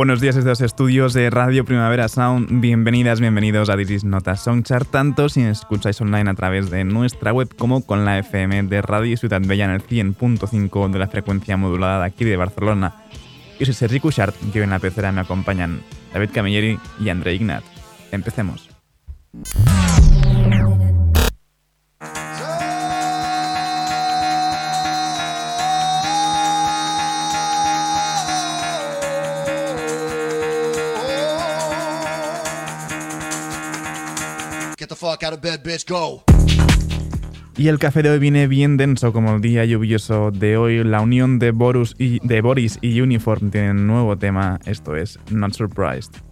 Buenos días desde los estudios de Radio Primavera Sound. Bienvenidas, bienvenidos a This Nota Songchart, tanto si escucháis online a través de nuestra web como con la FM de Radio Ciudad Bella en el 100.5 de la frecuencia modulada de aquí de Barcelona. Yo soy Sergi Cushart y hoy en la pecera me acompañan David Camilleri y André Ignat. Empecemos. Y el café de hoy viene bien denso como el día lluvioso de hoy. La unión de, Boris y, de Boris y Uniform tiene un nuevo tema, esto es Not Surprised.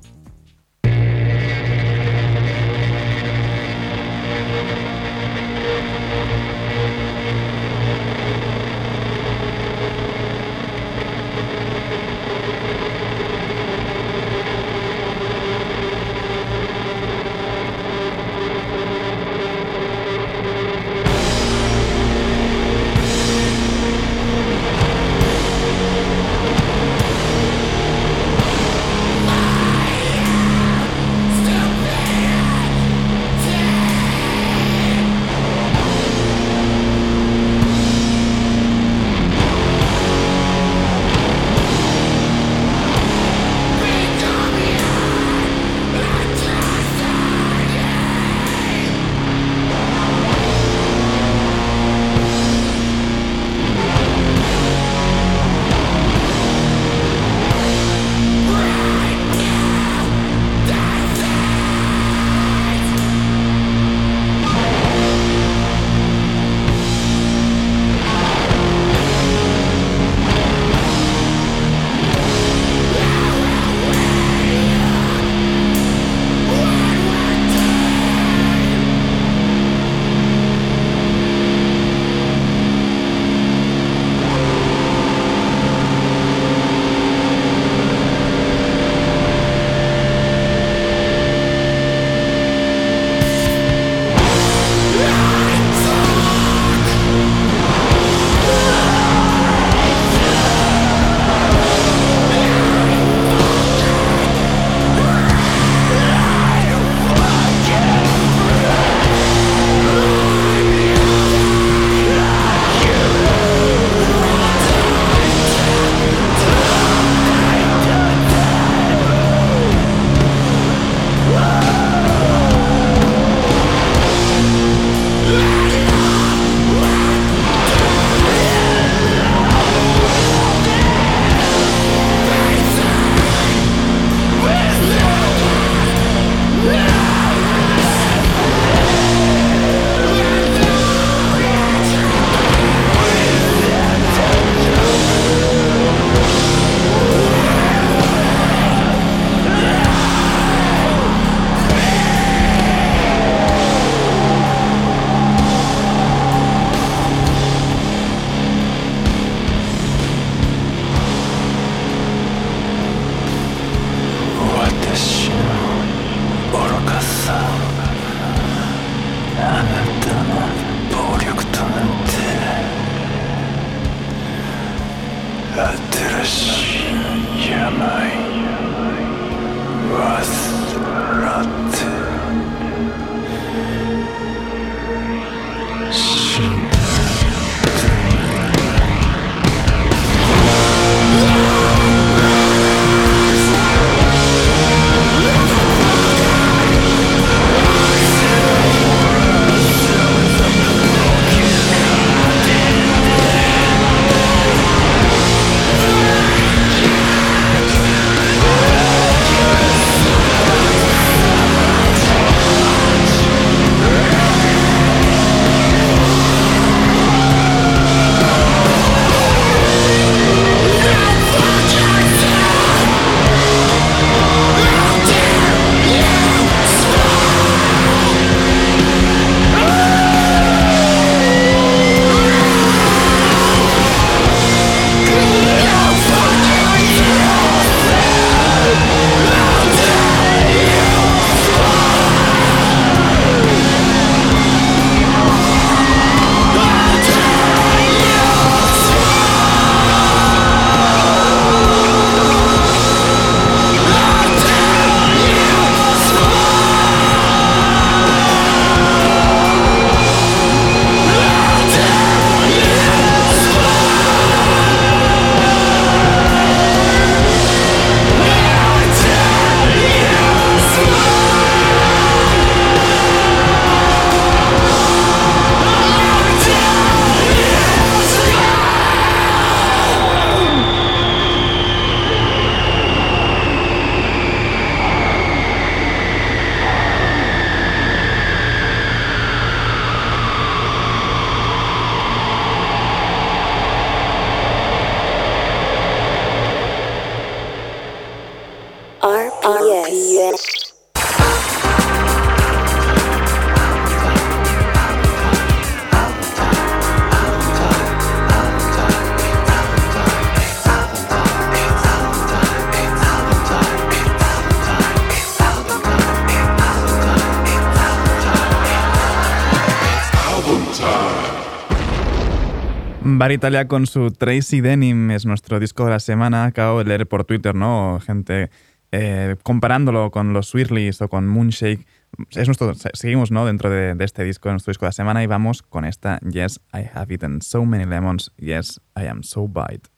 Italia con su Tracy Denim es nuestro disco de la semana. Acabo de leer por Twitter, ¿no? Gente eh, comparándolo con los Swirlies o con Moonshake. Es nuestro, seguimos, ¿no? Dentro de, de, este disco, nuestro disco de la semana, y vamos con esta Yes, I have eaten so many lemons. Yes, I am so bite.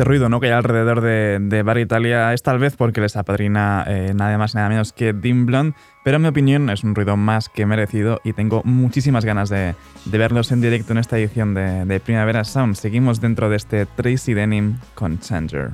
Este ruido ¿no? que hay alrededor de, de Bar Italia es tal vez porque les apadrina eh, nada más y nada menos que Dim Blonde, pero en mi opinión es un ruido más que merecido y tengo muchísimas ganas de, de verlos en directo en esta edición de, de Primavera Sound. Seguimos dentro de este Tracy Denim con Changer.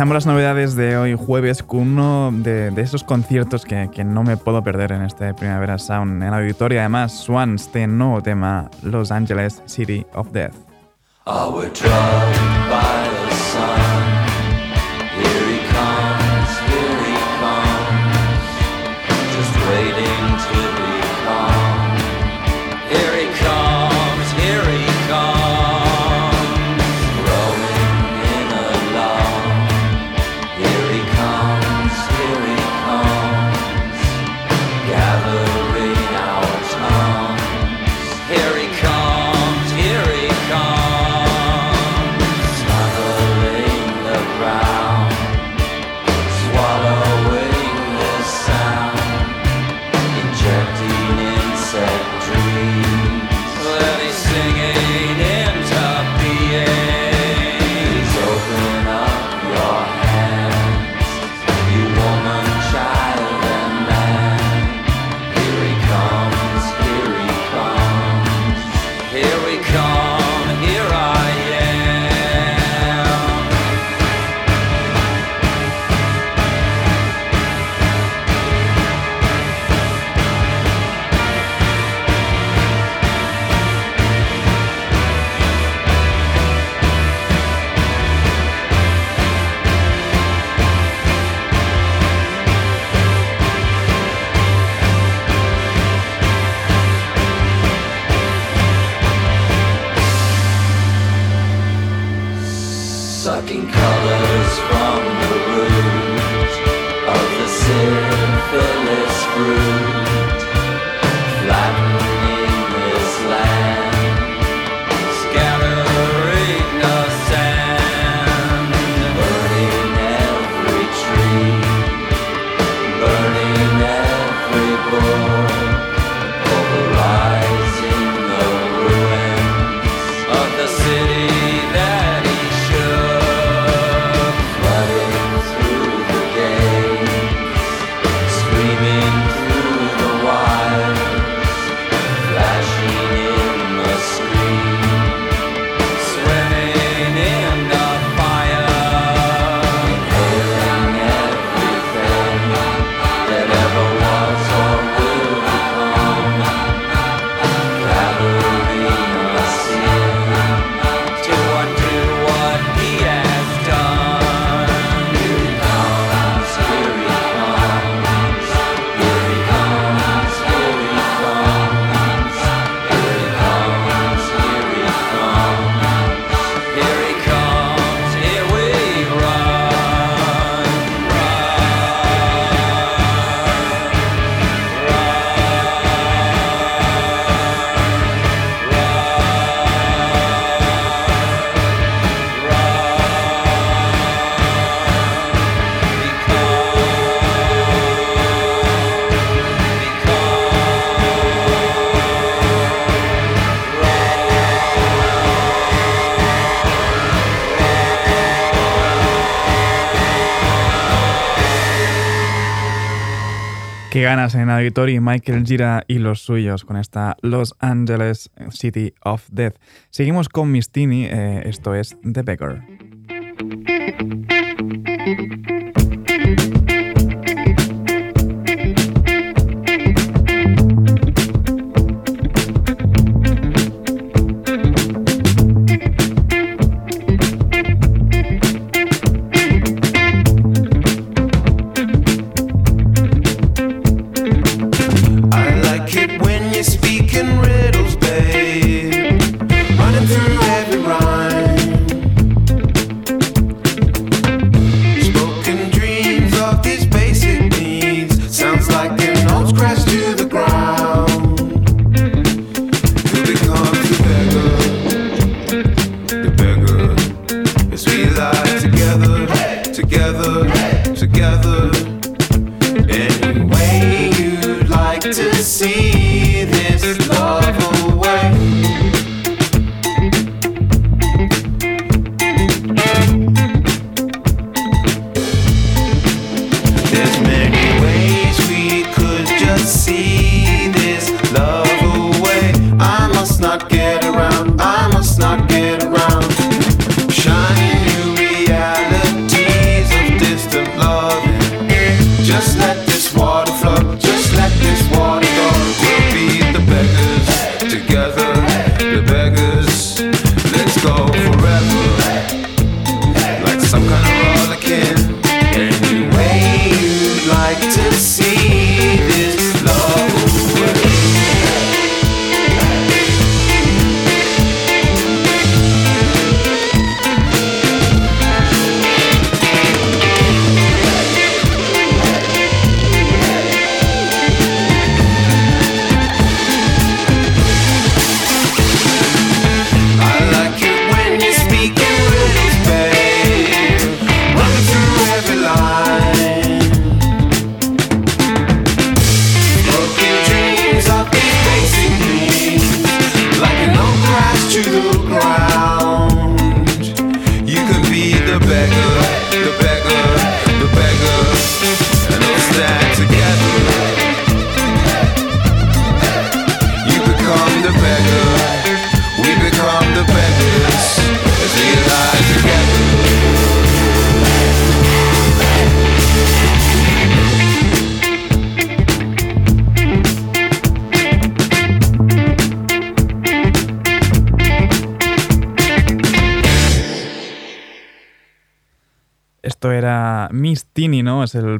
Empezamos las novedades de hoy jueves con uno de, esos conciertos que, que, no me puedo perder en este Primavera Sound. En la auditoria, además, Swans, este nuevo tema, Los Angeles, City of Death. Ganas en Auditori, Michael Gira y los suyos con esta Los Angeles City of Death. Seguimos con Mistini, eh, esto es The Beggar.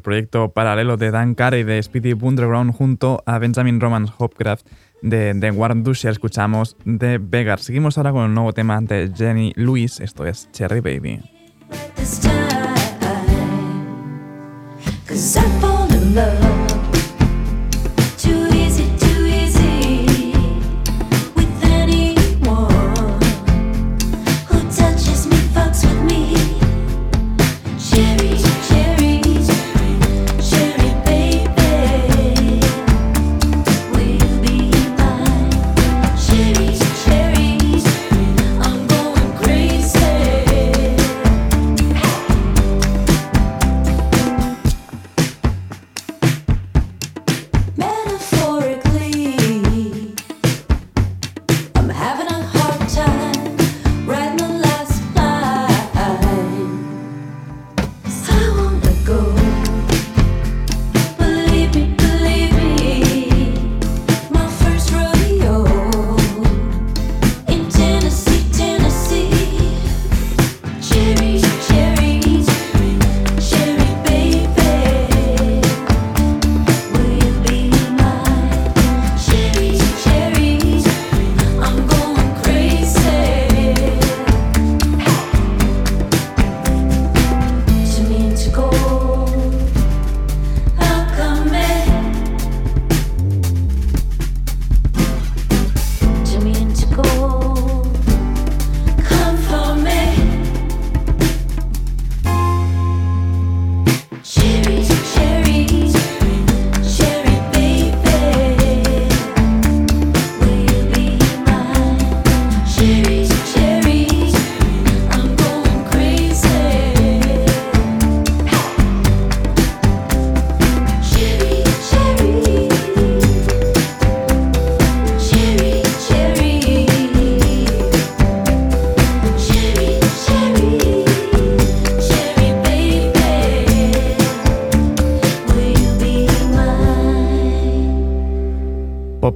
proyecto paralelo de Dan Carey de Speedy Underground junto a Benjamin Roman Hopcraft de, The Warren Dusher. Escuchamos de Vegas. Seguimos ahora con el nuevo tema de Jenny Lewis. Esto es Cherry Baby.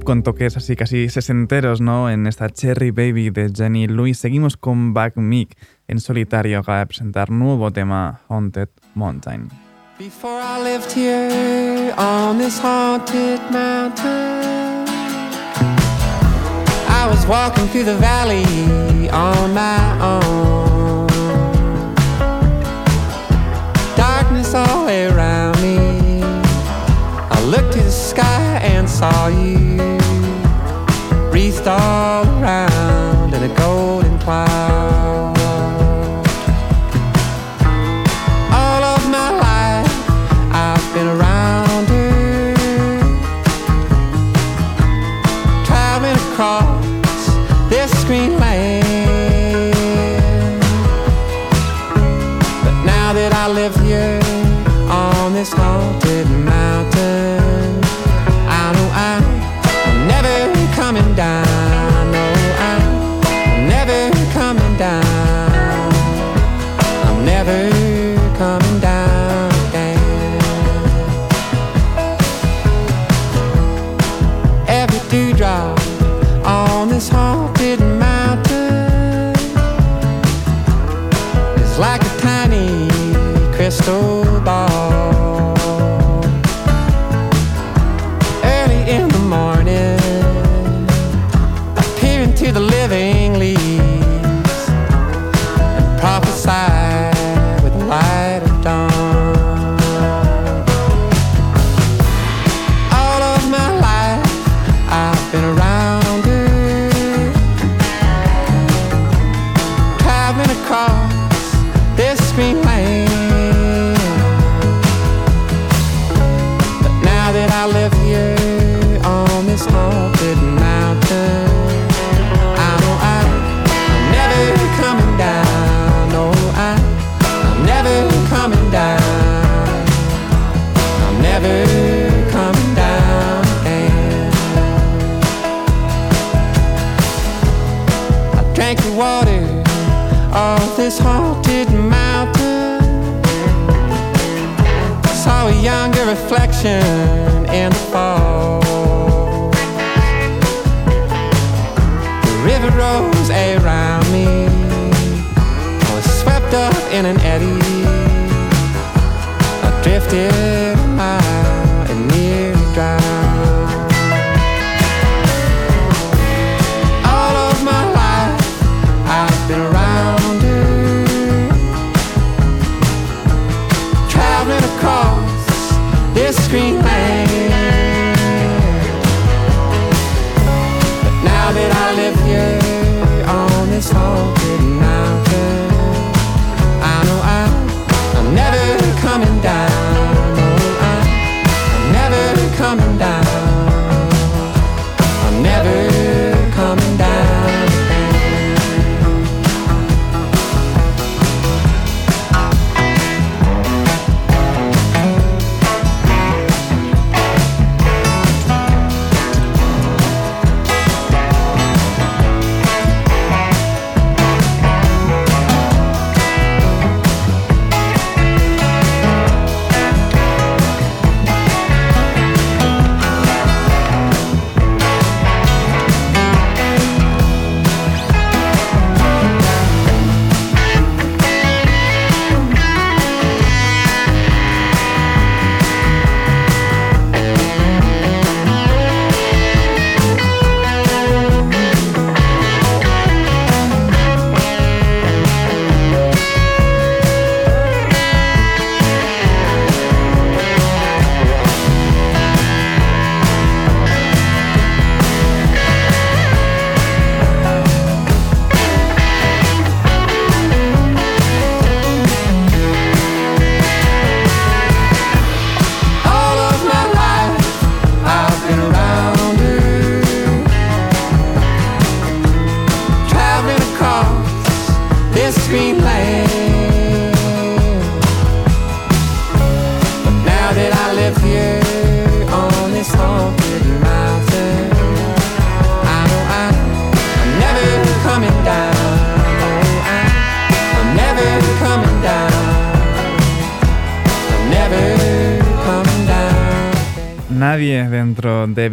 con toques así casi sesenteros, ¿no? En esta Cherry Baby de Jenny Lewis. Seguimos con Back Meek en solitario acaba de presentar nuevo tema Haunted Mountain. Before I lived here on this haunted mountain I was walking through the valley on my own Darkness all around me I looked to the sky and saw you all around.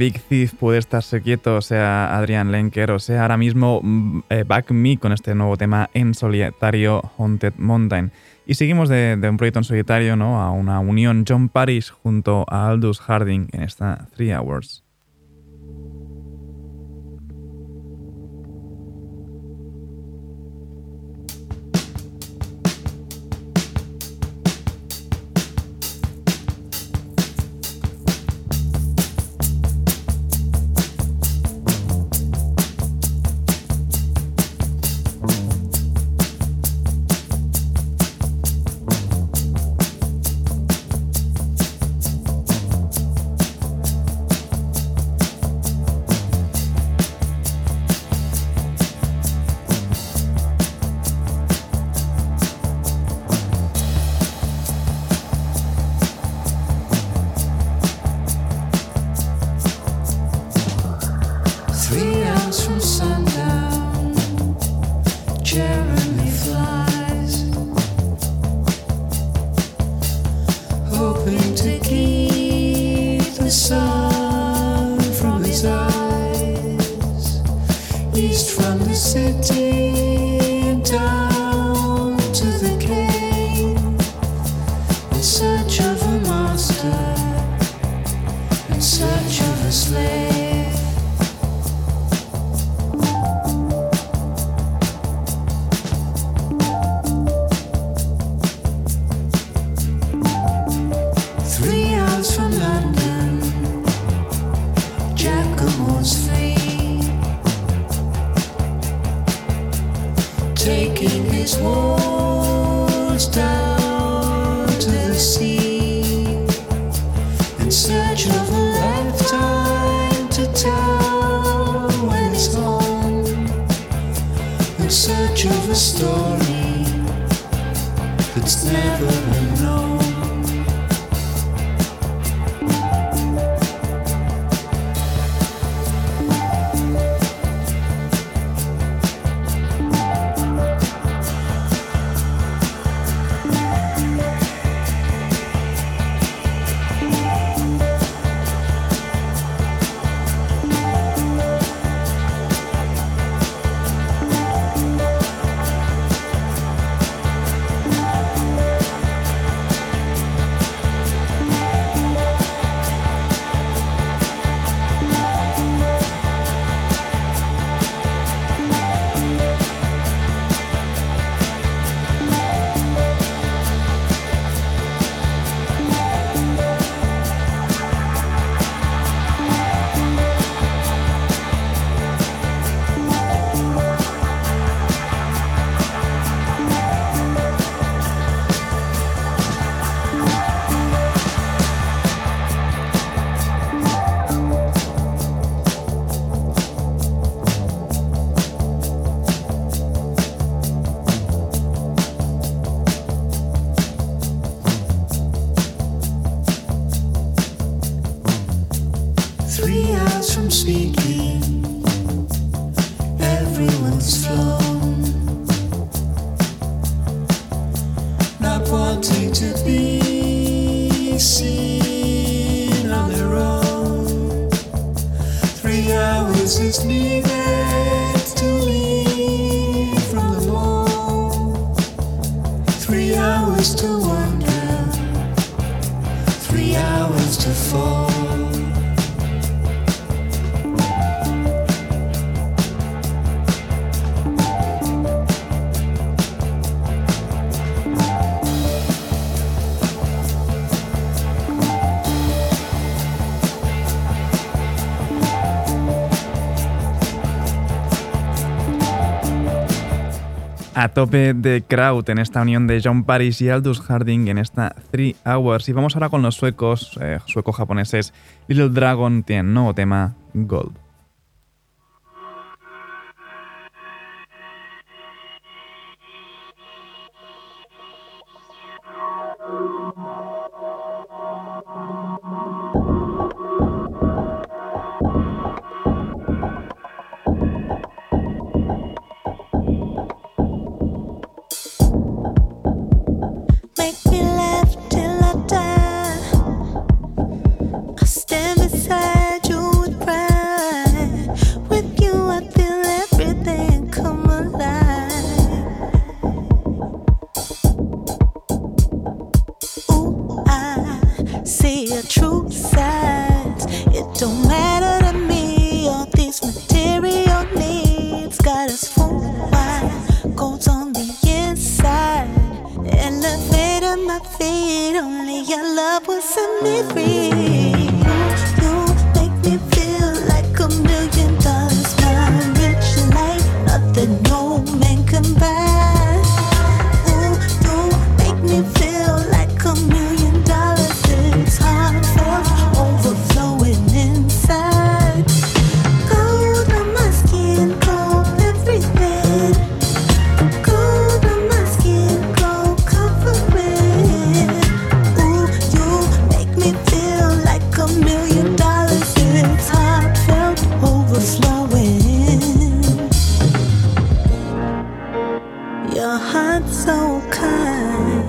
Big Thief puede estarse quieto, o sea Adrian Lenker, o sea ahora mismo mm, eh, Back Me con este nuevo tema en solitario Haunted Mountain. Y seguimos de, un proyecto en solitario ¿no? a una unión John Parrish junto a Aldous Harding en esta Three Hours. A tope de crowd en esta unión de John Paris y Aldous Harding en esta Three Hours. Y vamos ahora con los suecos, eh, sueco-japoneses. Little Dragon tiene nuevo tema, Gold. True sides. It don't matter to me all these material needs. Got us fooled. Why goes on the inside? Elevator my feet. Only your love will set me free. Heart so kind.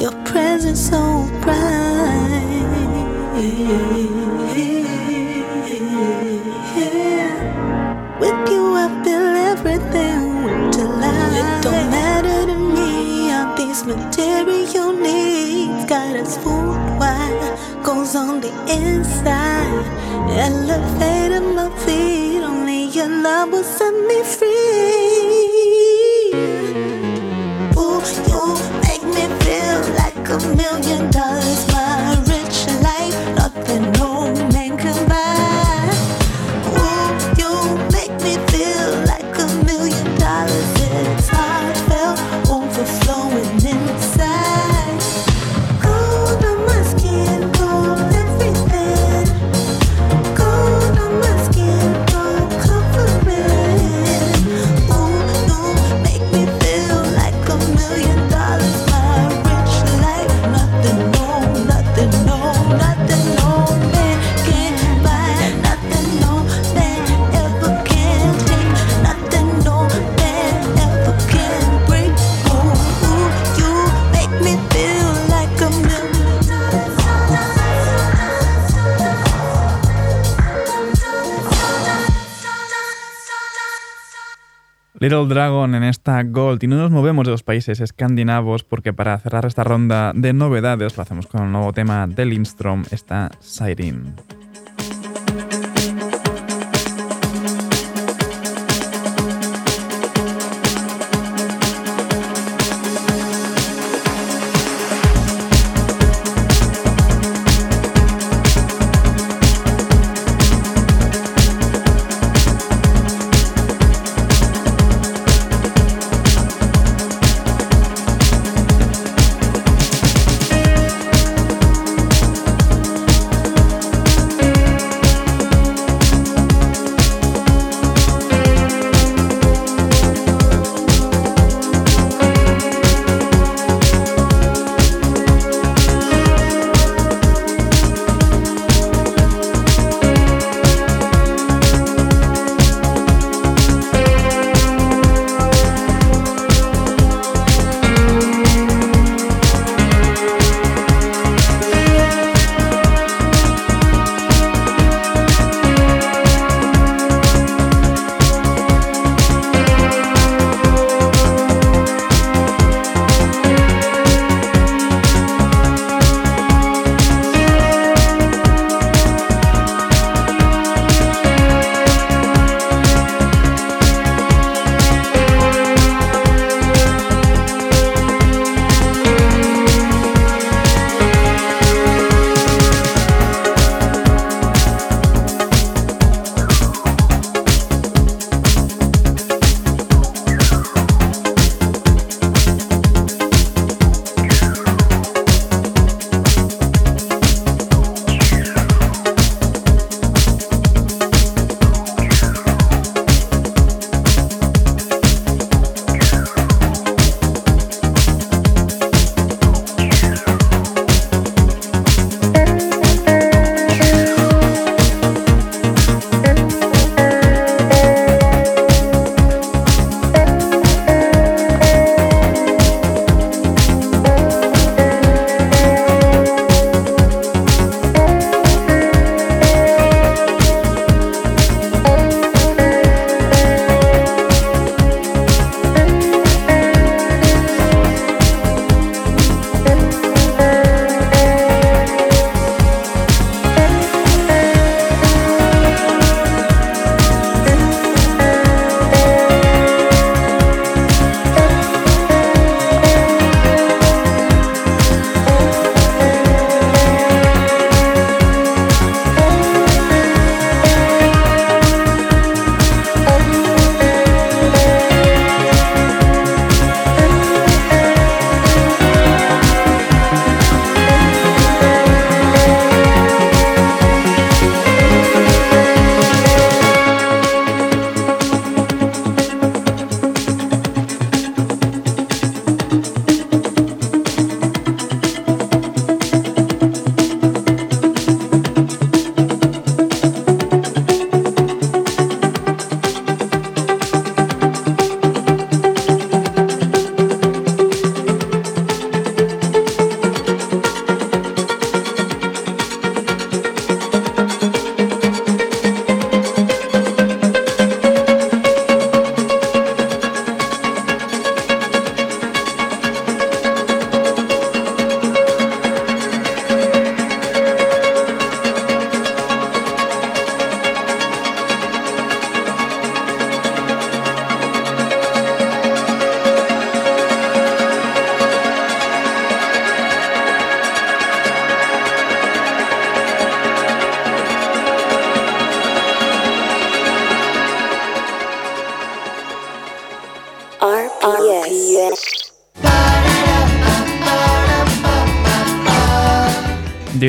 Your presence so bright. With you, I feel everything with delight. It don't matter to me all these material needs got us fooled. Why goes on the inside? Elevated my feet. Only your love will set me free. Little Dragon en esta Gold y no nos movemos de los países escandinavos porque para cerrar esta ronda de novedades lo hacemos con el nuevo tema de Lindstrom, está Siren.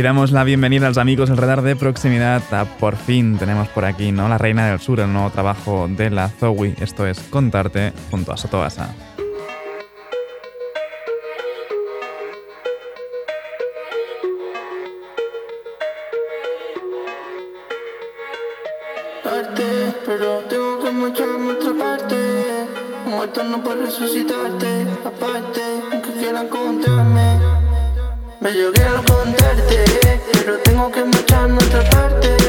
damos la bienvenida a los amigos del radar de proximidad. A por fin tenemos por aquí, ¿no? La Reina del Sur, el nuevo trabajo de la Zoe. Esto es Contarte junto a Sotoasa. Me llegué a contarte, pero tengo que marcharme a otra parte.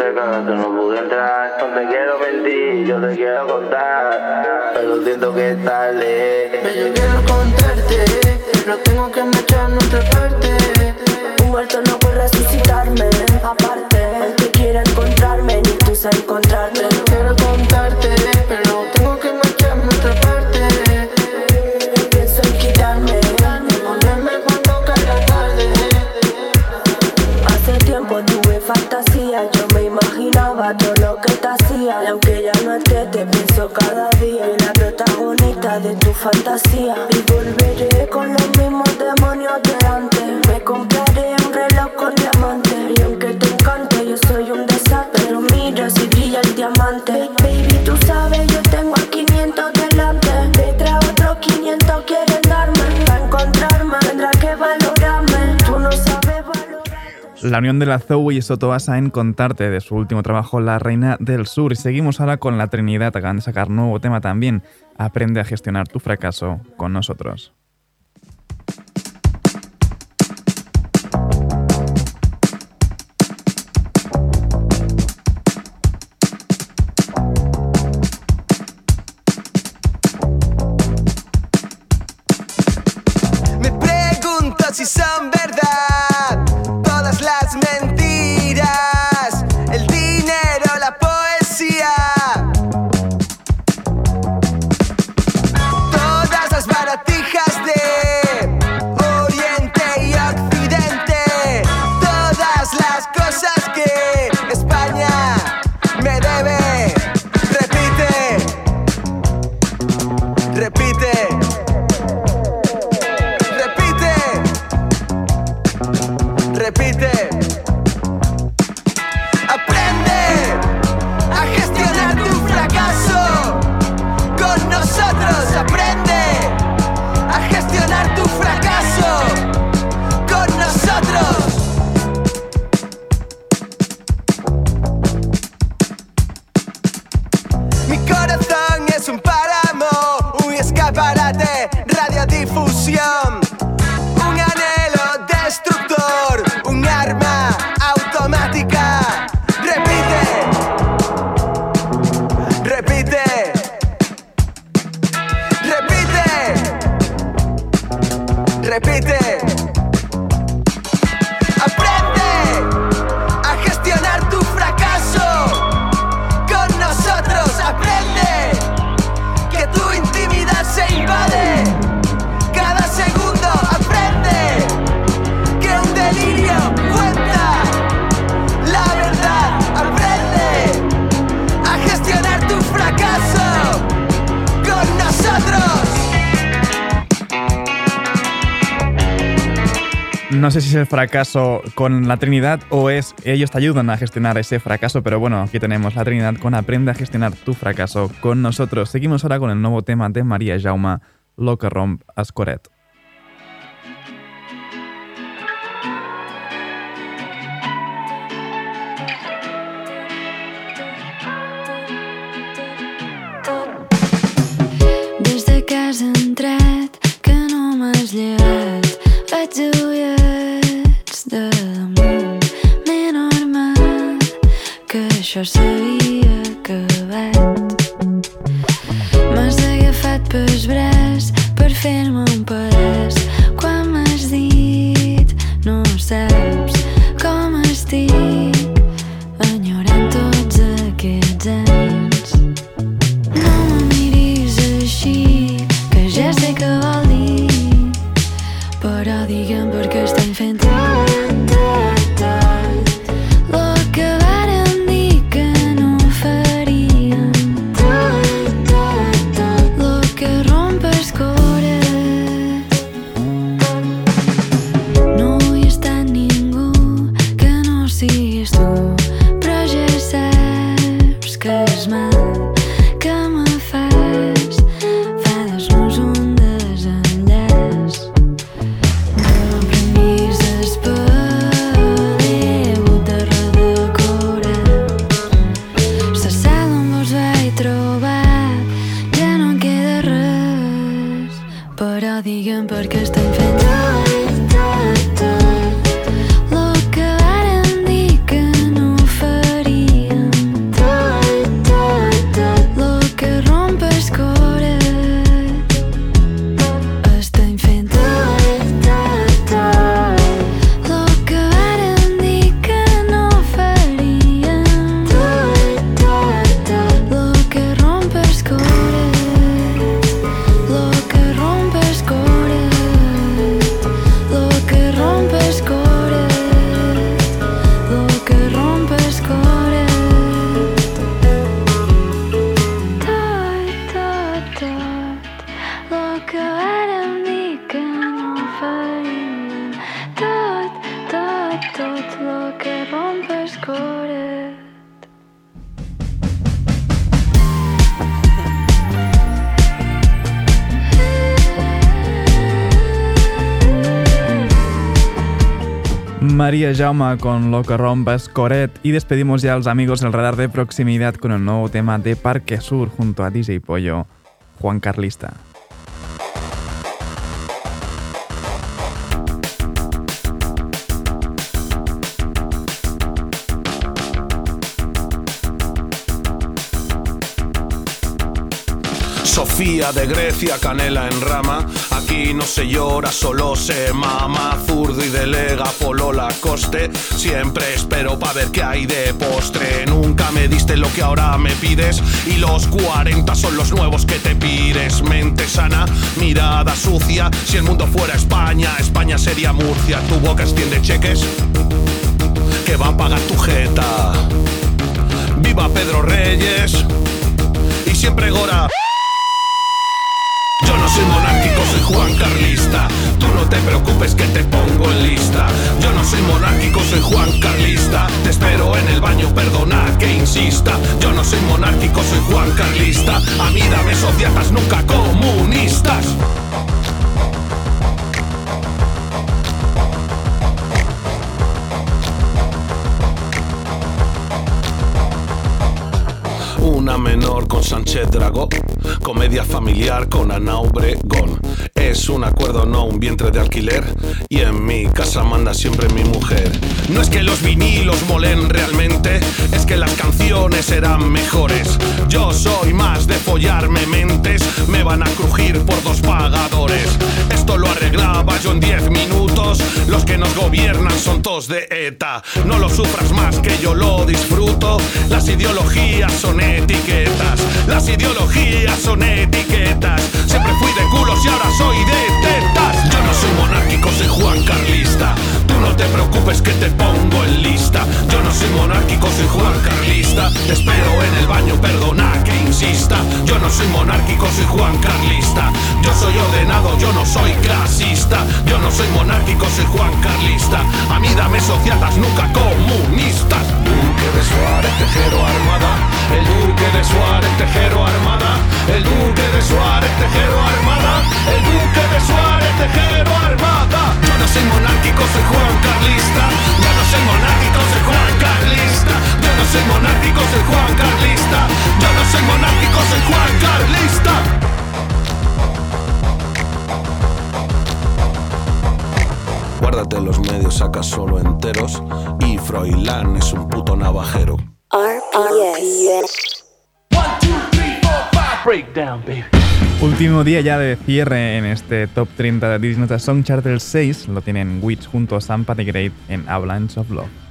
discoteca que no pude entrar. No te quiero mentir, yo te quiero contar, pero siento que es tarde. Yo quiero contarte, pero tengo que marchar nuestra parte. unión de la Zoe y Sotobasa en Contarte de su último trabajo La Reina del Sur. Y seguimos ahora con La Trinidad, acaban de sacar nuevo tema también. Aprende a gestionar tu fracaso con nosotros. es el fracaso con la Trinidad o es ellos te ayudan a gestionar ese fracaso, pero bueno, aquí tenemos la Trinidad con Aprende a gestionar tu fracaso con nosotros. Seguimos ahora con el nuevo tema de María Jauma, Lo que romp Ascoret. Desde que has entrat, que no m'has llevat, vaig obviar això s'havia acabat. M'has agafat pels braç per fer-me un pedaç. Quan m'has dit no saps com estic María Jauma con Lo Coret y despedimos ya a los amigos del radar de proximidad con el nuevo tema de Parque Sur junto a DJ Pollo, Juan Carlista. Sofía de Grecia, canela en rama. Aquí no se llora, solo se mama. Zurdo y delega, polola coste. Siempre espero pa' ver qué hay de postre. Nunca me diste lo que ahora me pides. Y los 40 son los nuevos que te pides. Mente sana, mirada sucia. Si el mundo fuera España, España sería Murcia. Tu boca extiende cheques que va a pagar tu jeta. Viva Pedro Reyes y siempre Gora. Yo no soy monárquico, soy Juan Carlista. Tú no te preocupes que te pongo en lista. Yo no soy monárquico, soy Juan Carlista. Te espero en el baño, perdona que insista. Yo no soy monárquico, soy Juan Carlista. A mí dame sociatas, nunca comunistas. Una menor con Sánchez Dragó, comedia familiar con Ana Obregón. Es un acuerdo, no un vientre de alquiler. Y en mi casa manda siempre mi mujer. No es que los vinilos molen realmente, es que las canciones eran mejores. Yo soy más de follarme mentes, me van a crujir por dos pagadores. Esto lo arreglaba yo en 10 minutos. Los que nos gobiernan son tos de ETA. No lo sufras más que yo lo disfruto. Las ideologías son etiquetas. Las ideologías son etiquetas. Siempre fui de culos y ahora soy de tetas. Yo no soy monárquico, soy Juan Carlista. No te preocupes que te pongo en lista. Yo no soy monárquico, soy Juan Carlista. Te espero en el baño, perdona que insista. Yo no soy monárquico, soy Juan Carlista. Yo soy ordenado, yo no soy clasista. Yo no soy monárquico, soy Juan Carlista. A mí dame sociatas, nunca comunistas. Duque de Suárez, Tejero Armada. El Duque de Suárez, Tejero Armada. El Duque de Suárez, Tejero Armada. El Duque de Suárez, Tejero Armada. Yo no soy monárquico, soy Juan Carlista. No soy monárquico, soy Juan Carlista. Yo no soy monárquico, soy Juan Carlista. Yo no soy monárquico, soy Juan Carlista. Guárdate los medios, saca solo enteros. Y Froilán es un puto navajero. RPS. One, two, three, four, five. Breakdown, baby. Último día ya de cierre en este top 30 de Disney Song Charter 6. Lo tienen Witch junto a Sampa the Great en Avalanche of Love.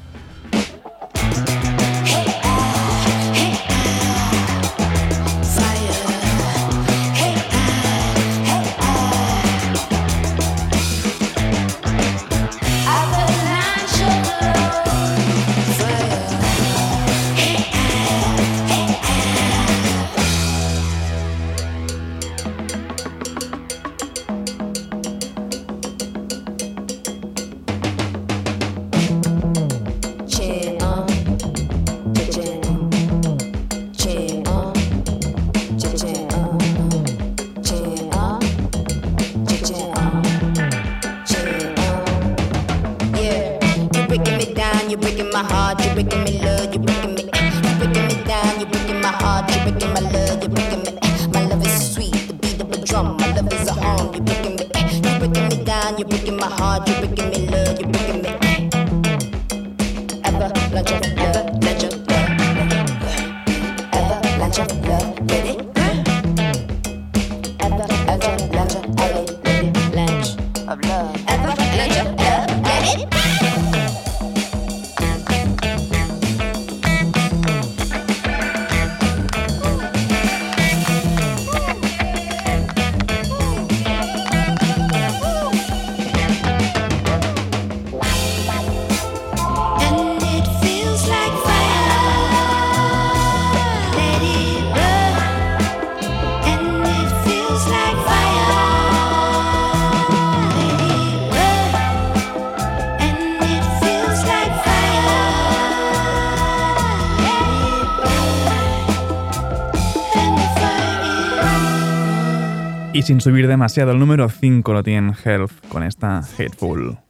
sin subir demasiado. El número 5 lo tiene Health con esta Hateful.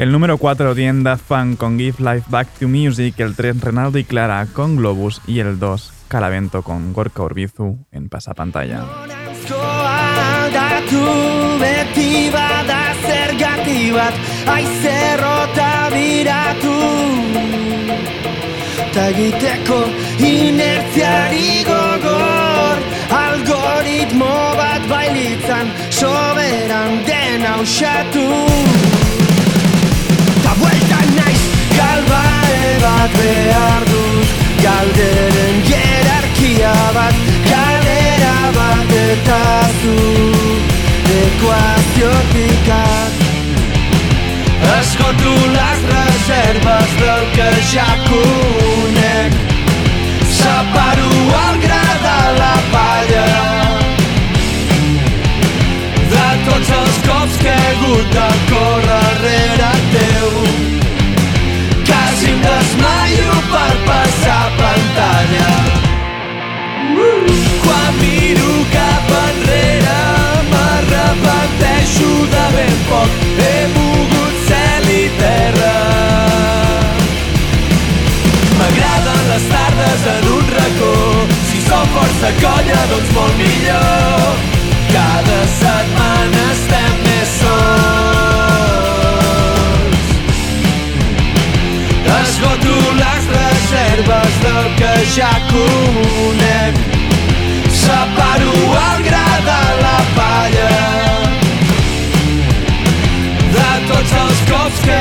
El número 4 tiene Daft Punk con Give Life Back to Music, el 3 Renaldo y Clara con Globus. Y el 2 Calavento con Gorka Urbizu en Pasapantalla. algoritmo bat bailitzan soberan galbae bat behar dut Galderen jerarkia bat Galera bat eta zu Ekuaziotikat Esgoto les reserves del que ja conec Separo el gra de la palla. De tots els cops que he hagut de córrer rere teu Quasi em desmaio per passar pantalla. Quan miro cap enrere m'arrepenteixo de ben poc. He mogut cel i terra. M'agraden les tardes en un racó. Si som força colla, doncs molt millor. Cada setmana estem més sols reserves del que ja conec Separo el gra de la palla. De tots els cops que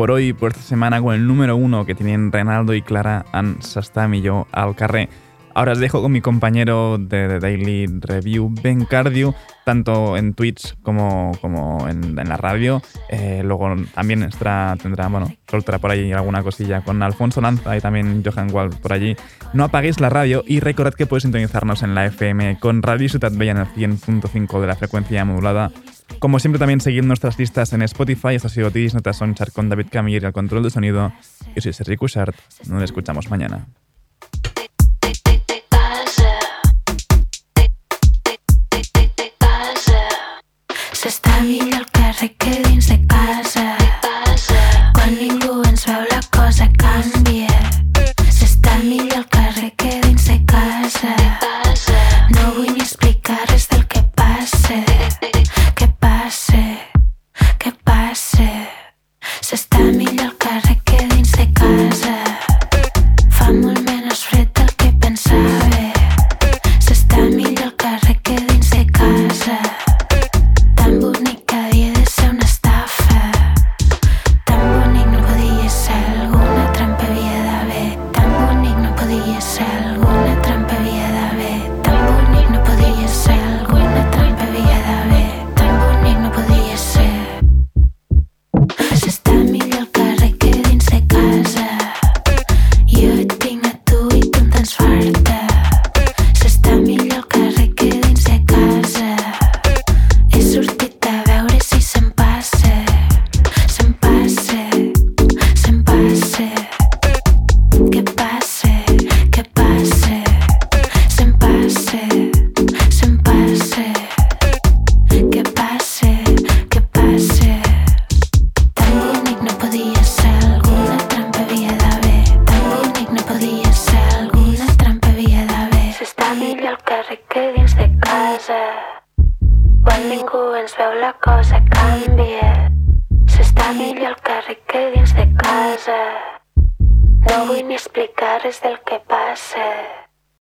por hoy, por esta semana, con el número uno que tienen Renaldo y Clara en S'està millor al carrer. Ahora os dejo con mi compañero de The Daily Review, Ben Cardio, tanto en Twitch como, en, la radio. Eh, luego también estará, tendrá, bueno, soltará por ahí alguna cosilla con Alfonso Lanza y también Johan Wald por allí. No apaguéis la radio y recordad que podéis sintonizarnos en la FM con Radio Ciutat Bella en el 100.5 de la frecuencia modulada. Como siempre, también seguid nuestras listas en Spotify. Esto ha sido Tidis Notas Sonchar con David Camilleri al control de sonido. Yo soy Sergi Cushart. Nos escuchamos mañana.